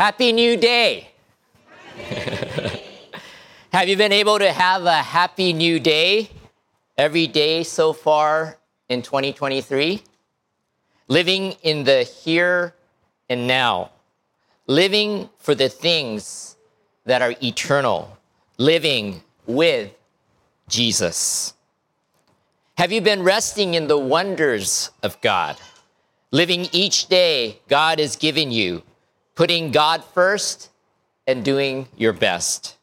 Happy New Day! have you been able to have a happy new day every day so far in 2023? Living in the here and now, living for the things that are eternal, living with Jesus. Have you been resting in the wonders of God? Living each day God has given you, putting God first and doing your best.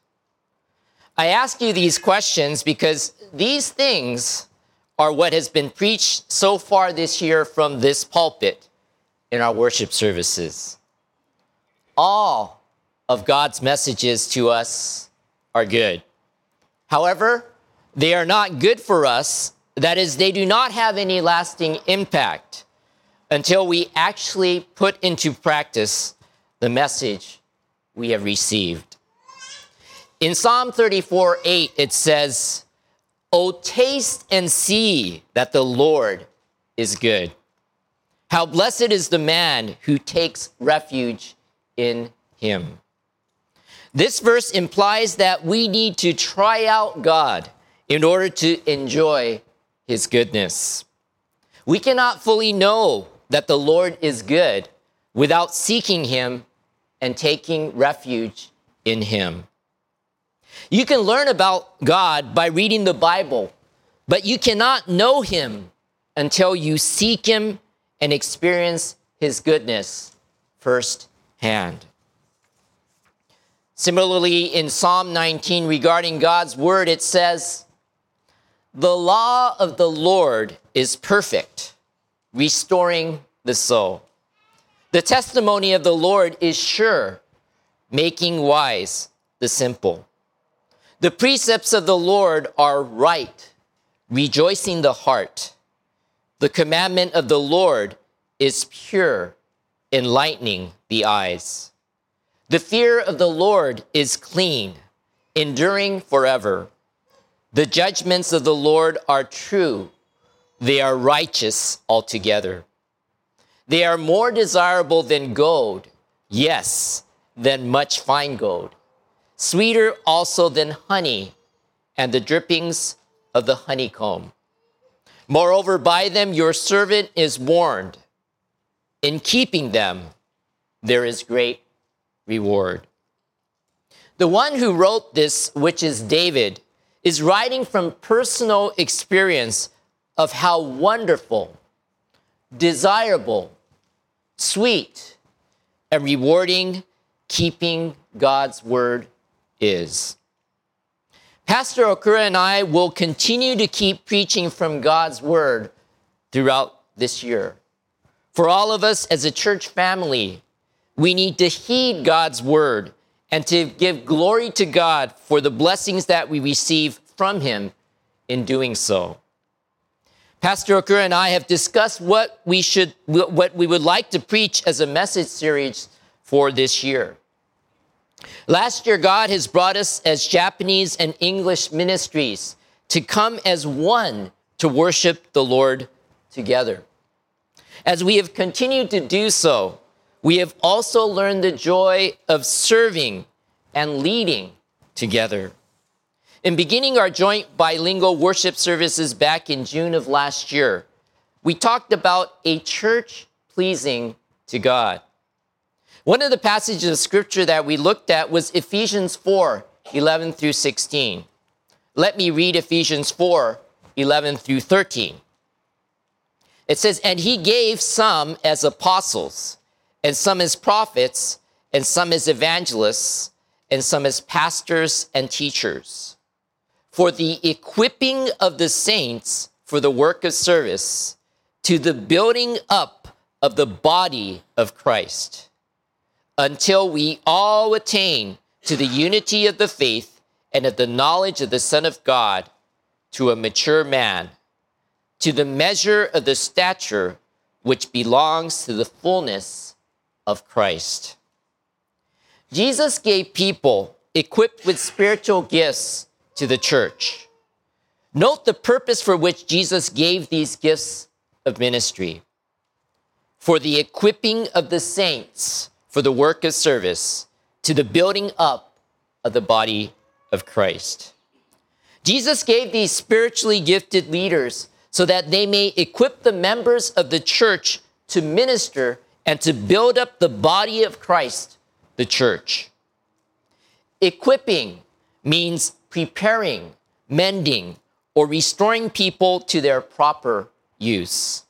I ask you these questions because these things are what has been preached so far this year from this pulpit in our worship services. All of God's messages to us are good. However, they are not good for us. That is, they do not have any lasting impact until we actually put into practice the message we have received. In Psalm 34 8, it says, Oh, taste and see that the Lord is good. How blessed is the man who takes refuge in him. This verse implies that we need to try out God in order to enjoy his goodness. We cannot fully know that the Lord is good without seeking him and taking refuge in him. You can learn about God by reading the Bible, but you cannot know him until you seek him and experience his goodness firsthand. Similarly, in Psalm 19 regarding God's word, it says, The law of the Lord is perfect, restoring the soul. The testimony of the Lord is sure, making wise the simple. The precepts of the Lord are right, rejoicing the heart. The commandment of the Lord is pure, enlightening the eyes. The fear of the Lord is clean, enduring forever. The judgments of the Lord are true, they are righteous altogether. They are more desirable than gold, yes, than much fine gold, sweeter also than honey and the drippings of the honeycomb. Moreover, by them your servant is warned. In keeping them, there is great reward. The one who wrote this, which is David, is writing from personal experience of how wonderful, desirable, sweet, and rewarding keeping God's word is. Pastor Okura and I will continue to keep preaching from God's word throughout this year. For all of us as a church family, we need to heed God's word and to give glory to God for the blessings that we receive from Him in doing so. Pastor Okura and I have discussed what we should, what we would like to preach as a message series for this year. Last year, God has brought us as Japanese and English ministries to come as one to worship the Lord together. As we have continued to do so, we have also learned the joy of serving and leading together. In beginning our joint bilingual worship services back in June of last year, we talked about a church pleasing to God. One of the passages of scripture that we looked at was Ephesians 4 11 through 16. Let me read Ephesians 4 11 through 13. It says, And he gave some as apostles, and some as prophets, and some as evangelists, and some as pastors and teachers for the equipping of the saints for the work of service to the building up of the body of Christ until we all attain to the unity of the faith and of the knowledge of the Son of God to a mature man, to the measure of the stature which belongs to the fullness of Christ. Jesus gave people equipped with spiritual gifts to the church. Note the purpose for which Jesus gave these gifts of ministry for the equipping of the saints for the work of service to the building up of the body of Christ. Jesus gave these spiritually gifted leaders so that they may equip the members of the church to minister and to build up the body of Christ, the church. Equipping means preparing, mending, or restoring people to their proper use.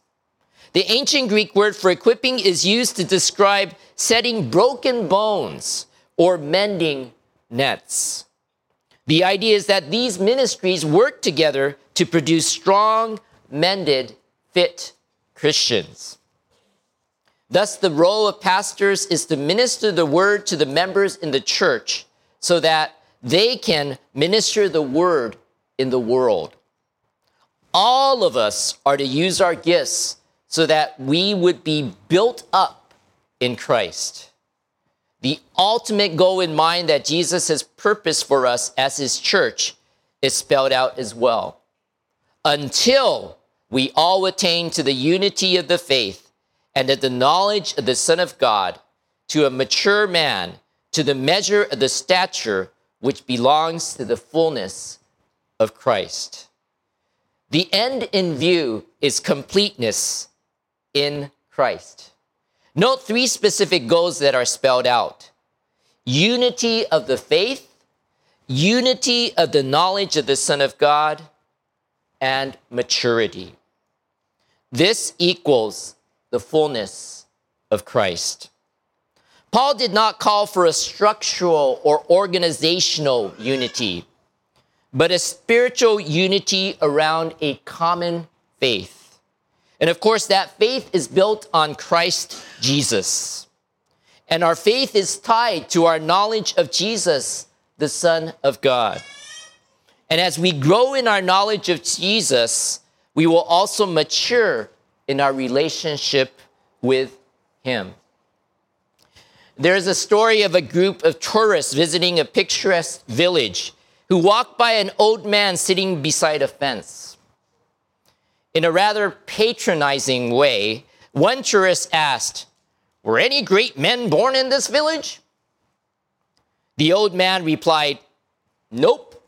The ancient Greek word for equipping is used to describe setting broken bones or mending nets. The idea is that these ministries work together to produce strong, mended, fit Christians. Thus, the role of pastors is to minister the word to the members in the church so that they can minister the word in the world. All of us are to use our gifts so that we would be built up in Christ the ultimate goal in mind that Jesus has purposed for us as his church is spelled out as well. Until we all attain to the unity of the faith and of the knowledge of the Son of God, to a mature man, to the measure of the stature which belongs to the fullness of Christ. The end in view is completeness in Christ. Note three specific goals that are spelled out unity of the faith, unity of the knowledge of the Son of God, and maturity. This equals the fullness of Christ. Paul did not call for a structural or organizational unity, but a spiritual unity around a common faith. And of course, that faith is built on Christ Jesus. And our faith is tied to our knowledge of Jesus, the Son of God. And as we grow in our knowledge of Jesus, we will also mature in our relationship with Him. There's a story of a group of tourists visiting a picturesque village who walked by an old man sitting beside a fence. In a rather patronizing way, one tourist asked, Were any great men born in this village? The old man replied, Nope,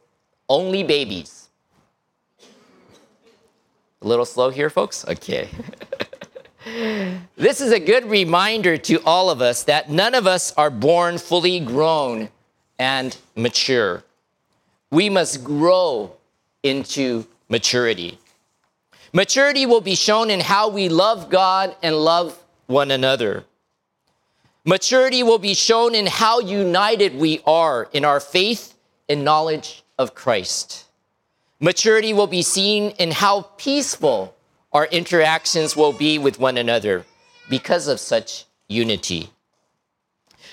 only babies. A little slow here, folks? Okay. this is a good reminder to all of us that none of us are born fully grown and mature. We must grow into maturity. Maturity will be shown in how we love God and love one another. Maturity will be shown in how united we are in our faith and knowledge of Christ. Maturity will be seen in how peaceful our interactions will be with one another because of such unity.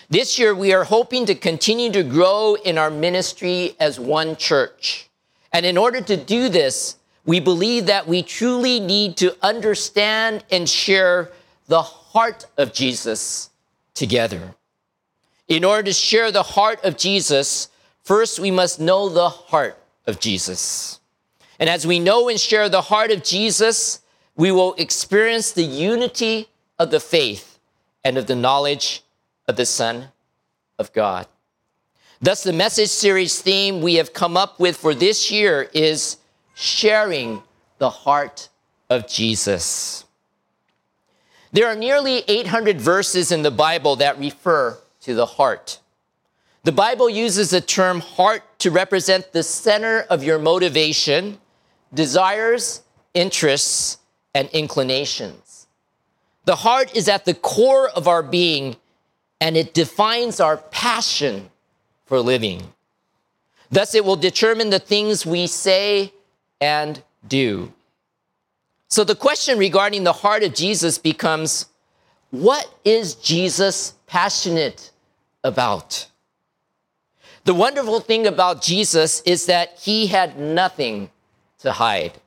This year, we are hoping to continue to grow in our ministry as one church. And in order to do this, we believe that we truly need to understand and share the heart of Jesus together. In order to share the heart of Jesus, first we must know the heart of Jesus. And as we know and share the heart of Jesus, we will experience the unity of the faith and of the knowledge of the Son of God. Thus, the message series theme we have come up with for this year is sharing the heart of Jesus. There are nearly 800 verses in the Bible that refer to the heart. The Bible uses the term heart to represent the center of your motivation, desires, interests, and inclinations. The heart is at the core of our being and it defines our passion for living. Thus, it will determine the things we say and do. So the question regarding the heart of Jesus becomes what is Jesus passionate about? The wonderful thing about Jesus is that he had nothing to hide.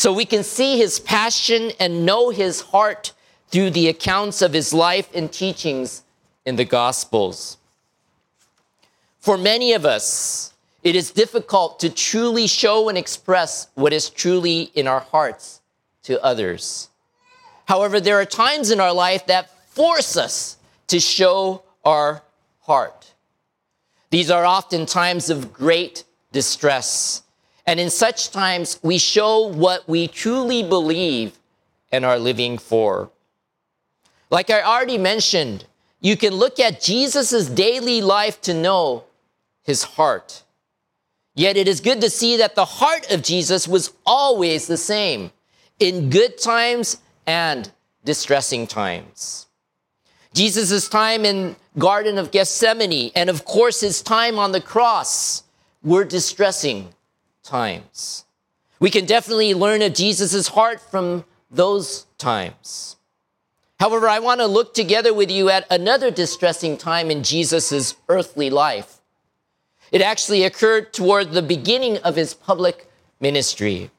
So we can see his passion and know his heart through the accounts of his life and teachings in the Gospels. For many of us, it is difficult to truly show and express what is truly in our hearts to others. However, there are times in our life that force us to show our heart. These are often times of great distress. And in such times, we show what we truly believe and are living for. Like I already mentioned, you can look at Jesus' daily life to know his heart. Yet it is good to see that the heart of Jesus was always the same in good times and distressing times. Jesus' time in Garden of Gethsemane and of course his time on the cross were distressing times. We can definitely learn of Jesus' heart from those times. However, I want to look together with you at another distressing time in Jesus' earthly life. It actually occurred toward the beginning of his public ministry.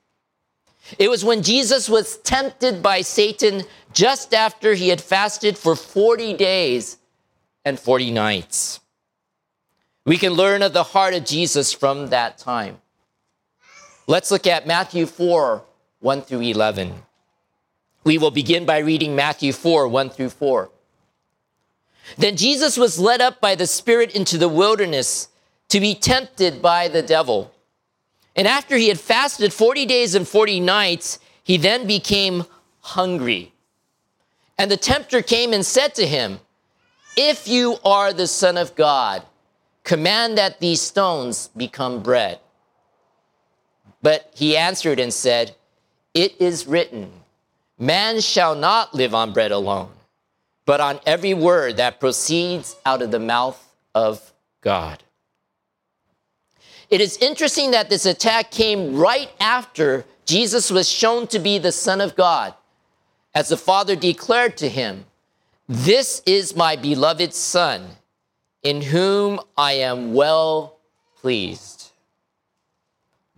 It was when Jesus was tempted by Satan just after he had fasted for 40 days and 40 nights. We can learn of the heart of Jesus from that time. Let's look at Matthew 4 1 through 11. We will begin by reading Matthew 4 1 through 4. Then Jesus was led up by the Spirit into the wilderness to be tempted by the devil. And after he had fasted 40 days and 40 nights, he then became hungry. And the tempter came and said to him, If you are the Son of God, command that these stones become bread. But he answered and said, It is written, Man shall not live on bread alone, but on every word that proceeds out of the mouth of God. It is interesting that this attack came right after Jesus was shown to be the Son of God, as the Father declared to him, This is my beloved Son, in whom I am well pleased.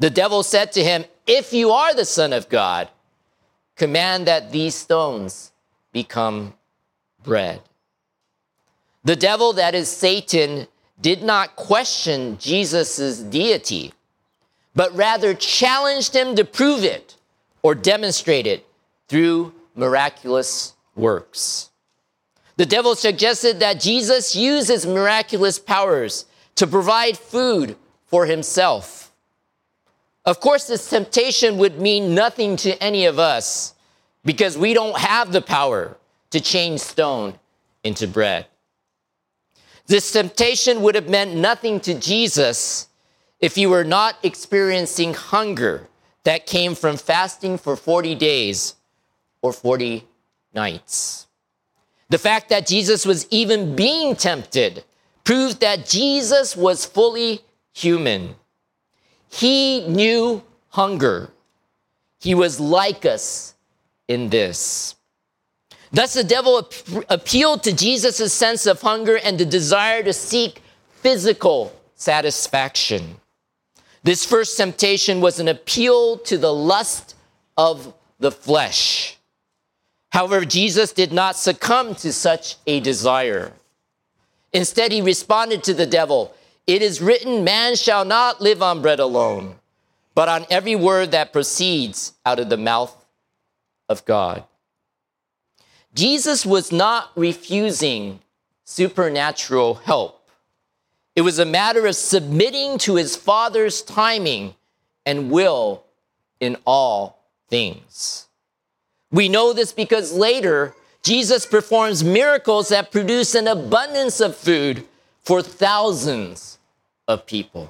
The devil said to him, If you are the Son of God, command that these stones become bread. The devil, that is Satan, did not question Jesus' deity, but rather challenged him to prove it or demonstrate it through miraculous works. The devil suggested that Jesus use his miraculous powers to provide food for himself. Of course, this temptation would mean nothing to any of us because we don't have the power to change stone into bread. This temptation would have meant nothing to Jesus if he were not experiencing hunger that came from fasting for 40 days or 40 nights. The fact that Jesus was even being tempted proves that Jesus was fully human. He knew hunger. He was like us in this. Thus, the devil ap- appealed to Jesus' sense of hunger and the desire to seek physical satisfaction. This first temptation was an appeal to the lust of the flesh. However, Jesus did not succumb to such a desire. Instead, he responded to the devil It is written, Man shall not live on bread alone, but on every word that proceeds out of the mouth of God. Jesus was not refusing supernatural help. It was a matter of submitting to his Father's timing and will in all things. We know this because later, Jesus performs miracles that produce an abundance of food for thousands of people.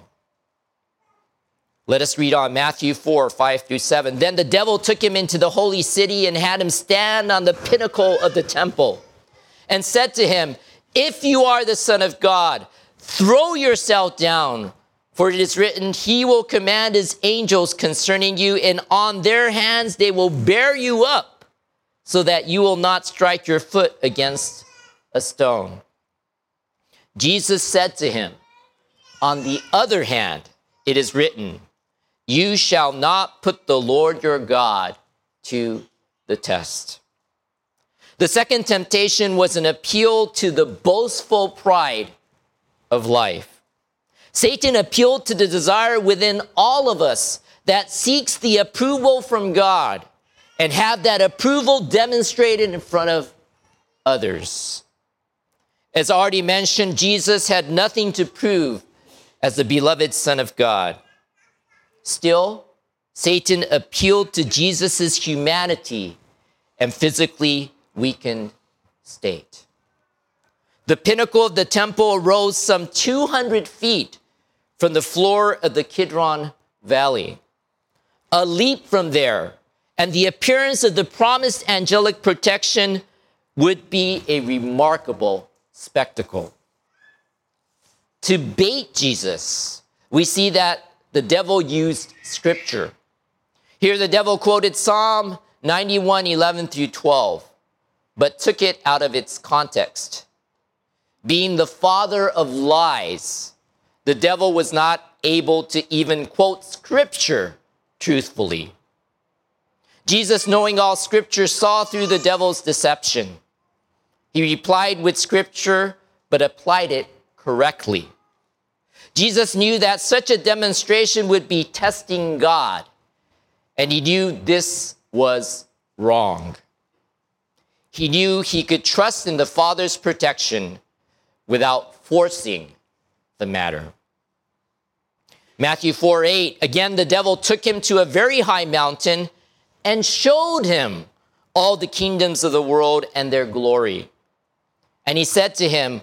Let us read on Matthew 4 5 through 7. Then the devil took him into the holy city and had him stand on the pinnacle of the temple and said to him, If you are the Son of God, throw yourself down, for it is written, He will command His angels concerning you, and on their hands they will bear you up, so that you will not strike your foot against a stone. Jesus said to him, On the other hand, it is written, you shall not put the Lord your God to the test. The second temptation was an appeal to the boastful pride of life. Satan appealed to the desire within all of us that seeks the approval from God and have that approval demonstrated in front of others. As already mentioned, Jesus had nothing to prove as the beloved Son of God. Still, Satan appealed to Jesus' humanity and physically weakened state. The pinnacle of the temple rose some 200 feet from the floor of the Kidron Valley. A leap from there, and the appearance of the promised angelic protection would be a remarkable spectacle. To bait Jesus, we see that the devil used scripture. Here, the devil quoted Psalm 91 11 through 12, but took it out of its context. Being the father of lies, the devil was not able to even quote scripture truthfully. Jesus, knowing all scripture, saw through the devil's deception. He replied with scripture, but applied it correctly. Jesus knew that such a demonstration would be testing God, and he knew this was wrong. He knew he could trust in the Father's protection without forcing the matter. Matthew 4 8, again, the devil took him to a very high mountain and showed him all the kingdoms of the world and their glory. And he said to him,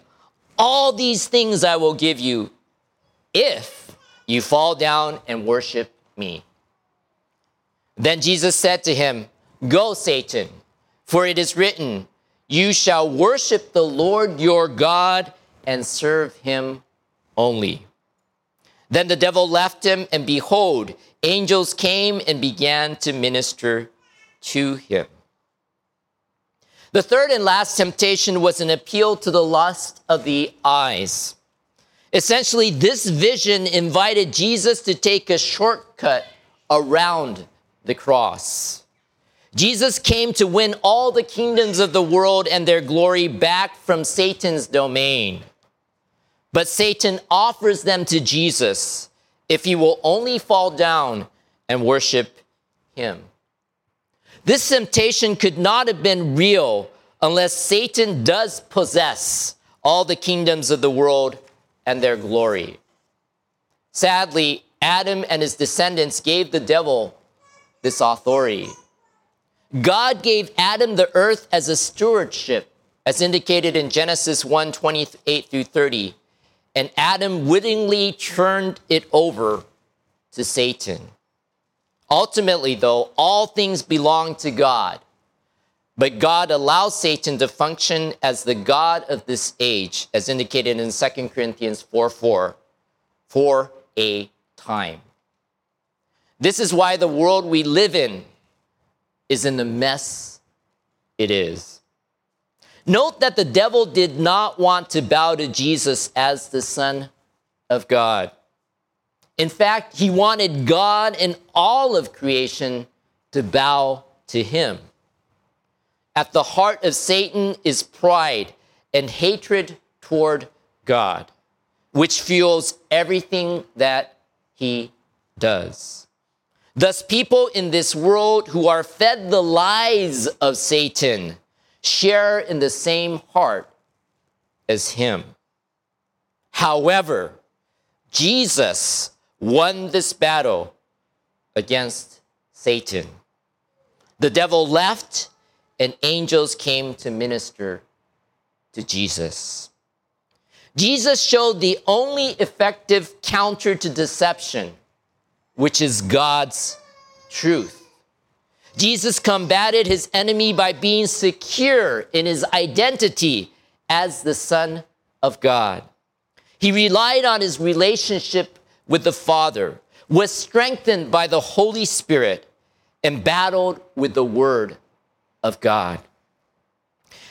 All these things I will give you if you fall down and worship me. Then Jesus said to him, Go, Satan, for it is written, You shall worship the Lord your God and serve him only. Then the devil left him, and behold, angels came and began to minister to him. The third and last temptation was an appeal to the lust of the eyes. Essentially, this vision invited Jesus to take a shortcut around the cross. Jesus came to win all the kingdoms of the world and their glory back from Satan's domain. But Satan offers them to Jesus if he will only fall down and worship him. This temptation could not have been real unless Satan does possess all the kingdoms of the world and their glory. Sadly, Adam and his descendants gave the devil this authority. God gave Adam the earth as a stewardship, as indicated in Genesis 1 28 through 30, and Adam wittingly turned it over to Satan. Ultimately, though, all things belong to God, but God allows Satan to function as the God of this age, as indicated in 2 Corinthians 4 4, for a time. This is why the world we live in is in the mess it is. Note that the devil did not want to bow to Jesus as the Son of God. In fact, he wanted God and all of creation to bow to him. At the heart of Satan is pride and hatred toward God, which fuels everything that he does. Thus, people in this world who are fed the lies of Satan share in the same heart as him. However, Jesus won this battle against Satan. The devil left, and angels came to minister to Jesus. Jesus showed the only effective counter to deception which is God's truth. Jesus combated his enemy by being secure in his identity as the Son of God. He relied on his relationship with the Father, was strengthened by the Holy Spirit, and battled with the Word of God.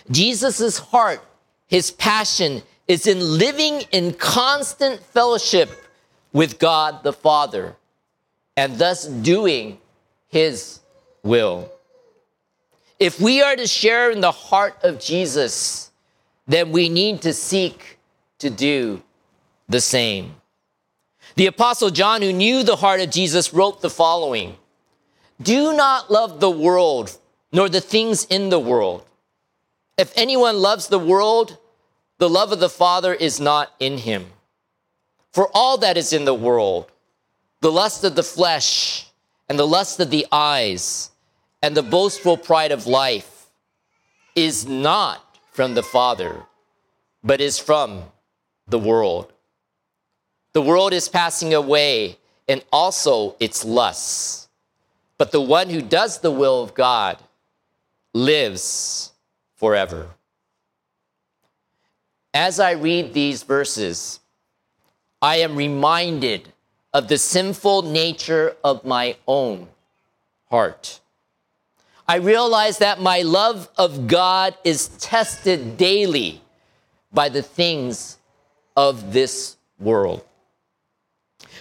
Jesus' heart, his passion, is in living in constant fellowship with God the Father and thus doing his will. If we are to share in the heart of Jesus, then we need to seek to do the same. The Apostle John, who knew the heart of Jesus, wrote the following Do not love the world, nor the things in the world. If anyone loves the world, the love of the Father is not in him. For all that is in the world, the lust of the flesh, and the lust of the eyes, and the boastful pride of life, is not from the Father, but is from the world. The world is passing away, and also its lusts. But the one who does the will of God lives forever. As I read these verses, I am reminded of the sinful nature of my own heart. I realize that my love of God is tested daily by the things of this world.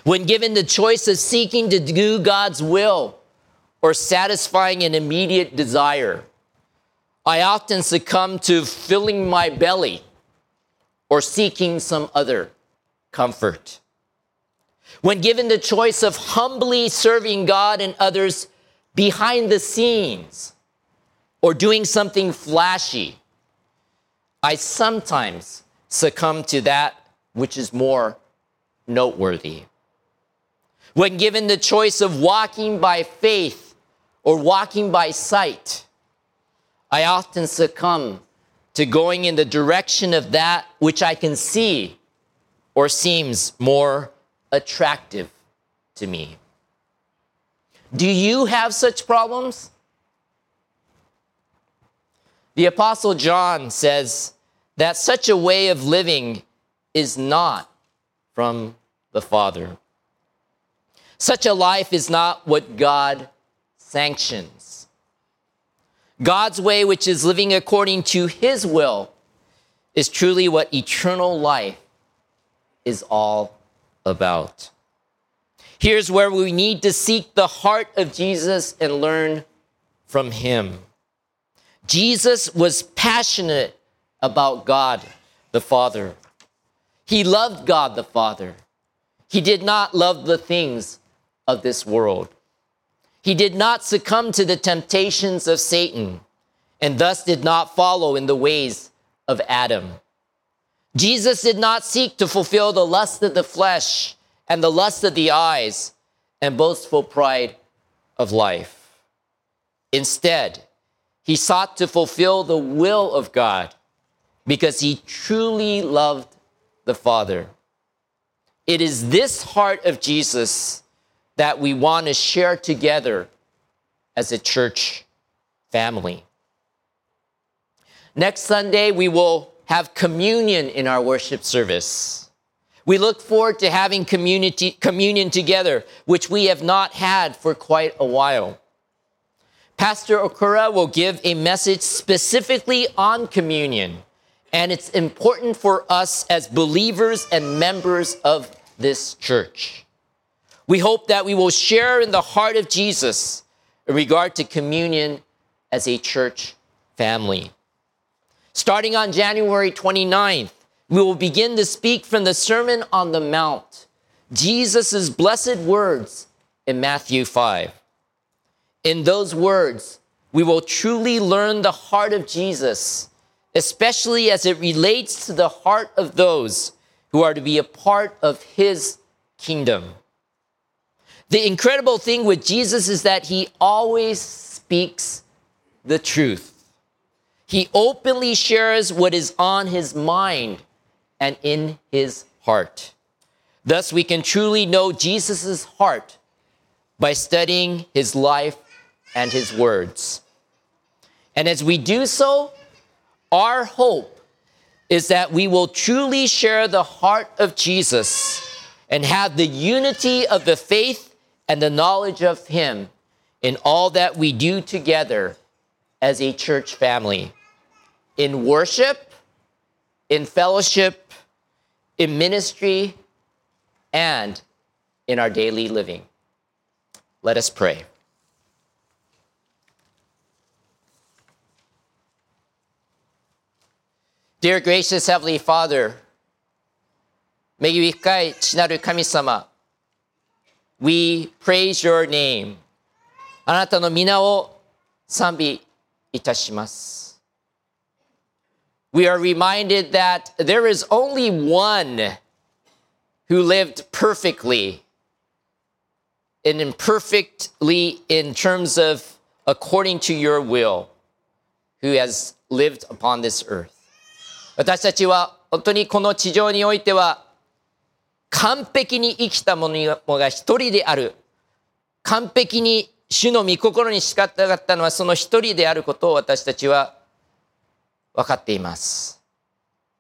When given the choice of seeking to do God's will or satisfying an immediate desire, I often succumb to filling my belly or seeking some other comfort. When given the choice of humbly serving God and others behind the scenes or doing something flashy, I sometimes succumb to that which is more noteworthy. When given the choice of walking by faith or walking by sight, I often succumb to going in the direction of that which I can see or seems more attractive to me. Do you have such problems? The Apostle John says that such a way of living is not from the Father. Such a life is not what God sanctions. God's way, which is living according to his will, is truly what eternal life is all about. Here's where we need to seek the heart of Jesus and learn from him. Jesus was passionate about God the Father. He loved God the Father. He did not love the things of this world. He did not succumb to the temptations of Satan and thus did not follow in the ways of Adam. Jesus did not seek to fulfill the lust of the flesh and the lust of the eyes and boastful pride of life. Instead, he sought to fulfill the will of God because he truly loved the Father. It is this heart of Jesus that we want to share together as a church family. Next Sunday, we will have communion in our worship service. We look forward to having community, communion together, which we have not had for quite a while. Pastor Okura will give a message specifically on communion, and it's important for us as believers and members of this church. We hope that we will share in the heart of Jesus in regard to communion as a church family. Starting on January 29th, we will begin to speak from the Sermon on the Mount, Jesus' blessed words in Matthew 5. In those words, we will truly learn the heart of Jesus, especially as it relates to the heart of those who are to be a part of his kingdom. The incredible thing with Jesus is that he always speaks the truth. He openly shares what is on his mind and in his heart. Thus, we can truly know Jesus' heart by studying his life and his words. And as we do so, our hope is that we will truly share the heart of Jesus and have the unity of the faith and the knowledge of Him in all that we do together as a church family in worship, in fellowship, in ministry, and in our daily living. Let us pray. Dear gracious Heavenly Father, may you 深い地なる神様 we praise your name. あなたの御名を賛美いたします。We are reminded that there is only one who lived perfectly and imperfectly in terms of according to your will, who has lived upon this earth. 私たちは本当にこの地上においては完璧に生きた者が一人である。完璧に主の御心に叱ったかったのはその一人であることを私たちは分かっています。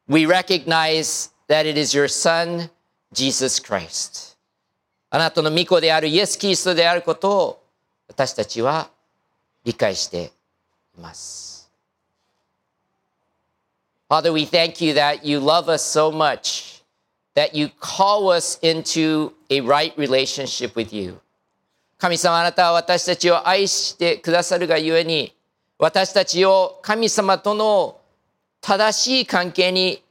We recognize that it is your son, Jesus Christ. あなたの御子であるイエス・キリストであることを私たちは理解しています。Father, we thank you that you love us so much that you call us into a right relationship with you. 神様あなたは私たちを愛してくださるがゆえに私たちを神様との正しい関係に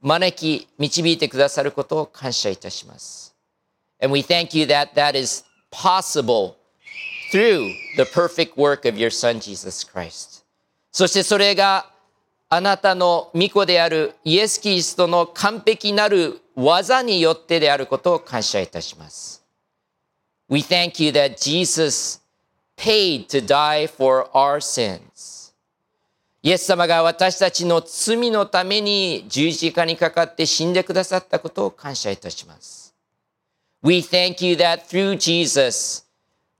招き導いてくださることを感謝いたします。And we thank you that that is possible through the perfect work of your Son Jesus Christ. そしてそれがあなたの御子であるイエス・キリストの完璧なる技によってであることを感謝いたします。We thank you that Jesus paid to die for our sins. イエス様が私たちの罪のために十字架にかかって死んでくださったことを感謝いたします。We thank you that through Jesus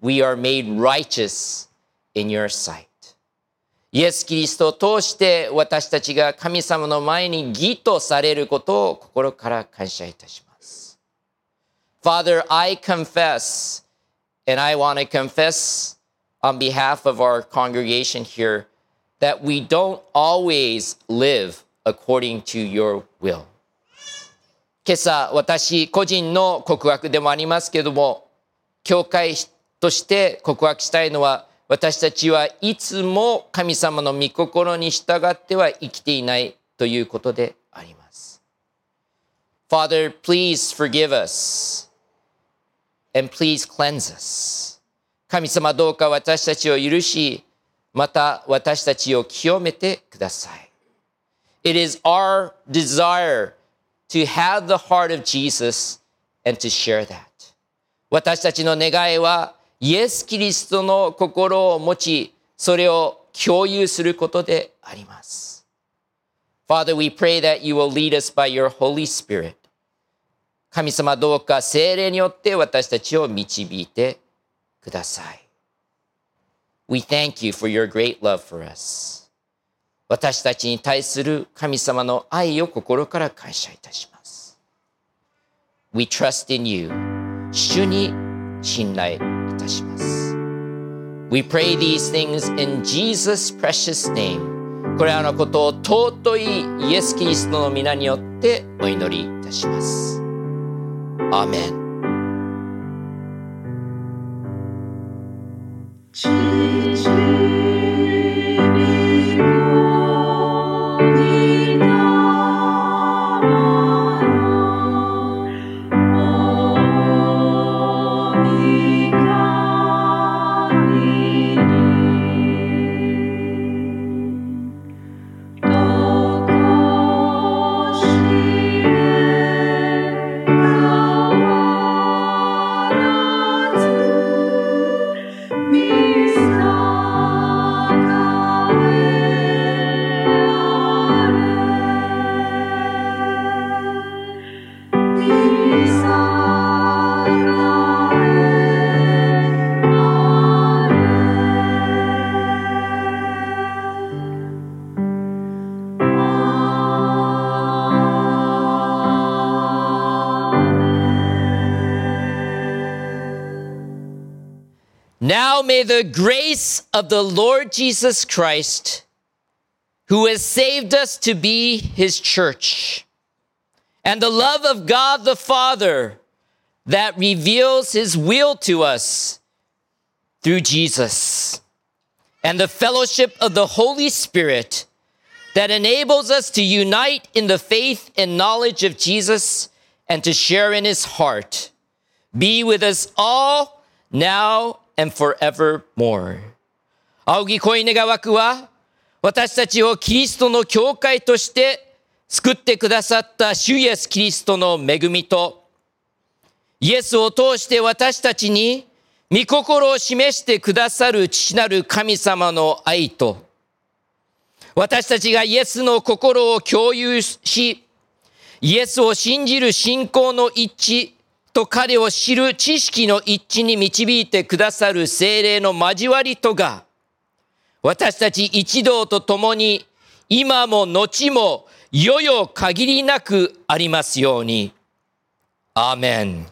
we are made righteous in your sight. イエス・キリストを通して私たちが神様の前に義とされることを心から感謝いたします。Father, I confess, and I want to confess on behalf of our congregation here, that we don't always live according to your will. 今朝、私個人の告白でもありますけども、教会として告白したいのは私たちはいつも神様の御心に従っては生きていないということであります。Father, please forgive us and please cleanse us. 神様どうか私たちを許し、また私たちを清めてください。It is our desire to have the heart of Jesus and to share that. 私たちの願いはイエス・キリストの心を持ち、それを共有することであります。Father, we pray that you will lead us by your Holy Spirit. 神様どうか精霊によって私たちを導いてください。We thank you for your great love for us. 私たちに対する神様の愛を心から感謝いたします。We trust in you. 主に信頼たします。We pray these things in Jesus' precious name. これらのことを尊いイエス・キリストの皆によってお祈りいたします。アーメン。May the grace of the Lord Jesus Christ, who has saved us to be his church, and the love of God the Father that reveals his will to us through Jesus, and the fellowship of the Holy Spirit that enables us to unite in the faith and knowledge of Jesus and to share in his heart, be with us all now and forevermore. 仰ぎ恋願わくは、私たちをキリストの教会として救ってくださった主イエス・キリストの恵みと、イエスを通して私たちに御心を示してくださる父なる神様の愛と、私たちがイエスの心を共有し、イエスを信じる信仰の一致と彼を知る知識の一致に導いてくださる精霊の交わりとが、私たち一同と共に今も後もよよ限りなくありますように。アーメン。